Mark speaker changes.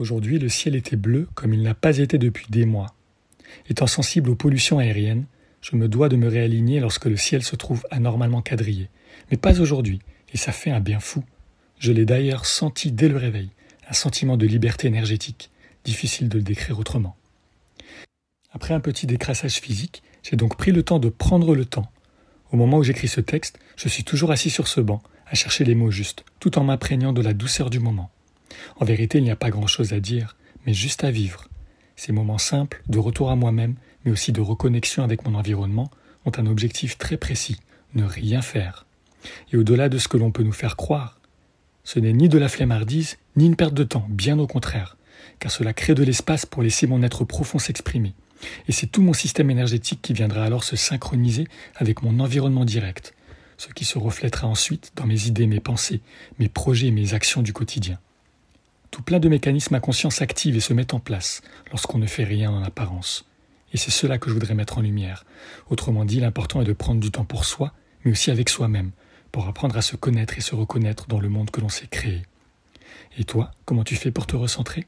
Speaker 1: Aujourd'hui, le ciel était bleu comme il n'a pas été depuis des mois. Étant sensible aux pollutions aériennes, je me dois de me réaligner lorsque le ciel se trouve anormalement quadrillé. Mais pas aujourd'hui, et ça fait un bien fou. Je l'ai d'ailleurs senti dès le réveil, un sentiment de liberté énergétique, difficile de le décrire autrement. Après un petit décrassage physique, j'ai donc pris le temps de prendre le temps. Au moment où j'écris ce texte, je suis toujours assis sur ce banc, à chercher les mots justes, tout en m'imprégnant de la douceur du moment. En vérité, il n'y a pas grand-chose à dire, mais juste à vivre. Ces moments simples, de retour à moi-même, mais aussi de reconnexion avec mon environnement, ont un objectif très précis, ne rien faire. Et au-delà de ce que l'on peut nous faire croire, ce n'est ni de la flemmardise, ni une perte de temps, bien au contraire, car cela crée de l'espace pour laisser mon être profond s'exprimer. Et c'est tout mon système énergétique qui viendra alors se synchroniser avec mon environnement direct, ce qui se reflètera ensuite dans mes idées, mes pensées, mes projets et mes actions du quotidien. Plein de mécanismes à conscience active et se mettent en place lorsqu'on ne fait rien en apparence. Et c'est cela que je voudrais mettre en lumière. Autrement dit, l'important est de prendre du temps pour soi, mais aussi avec soi-même, pour apprendre à se connaître et se reconnaître dans le monde que l'on s'est créé. Et toi, comment tu fais pour te recentrer?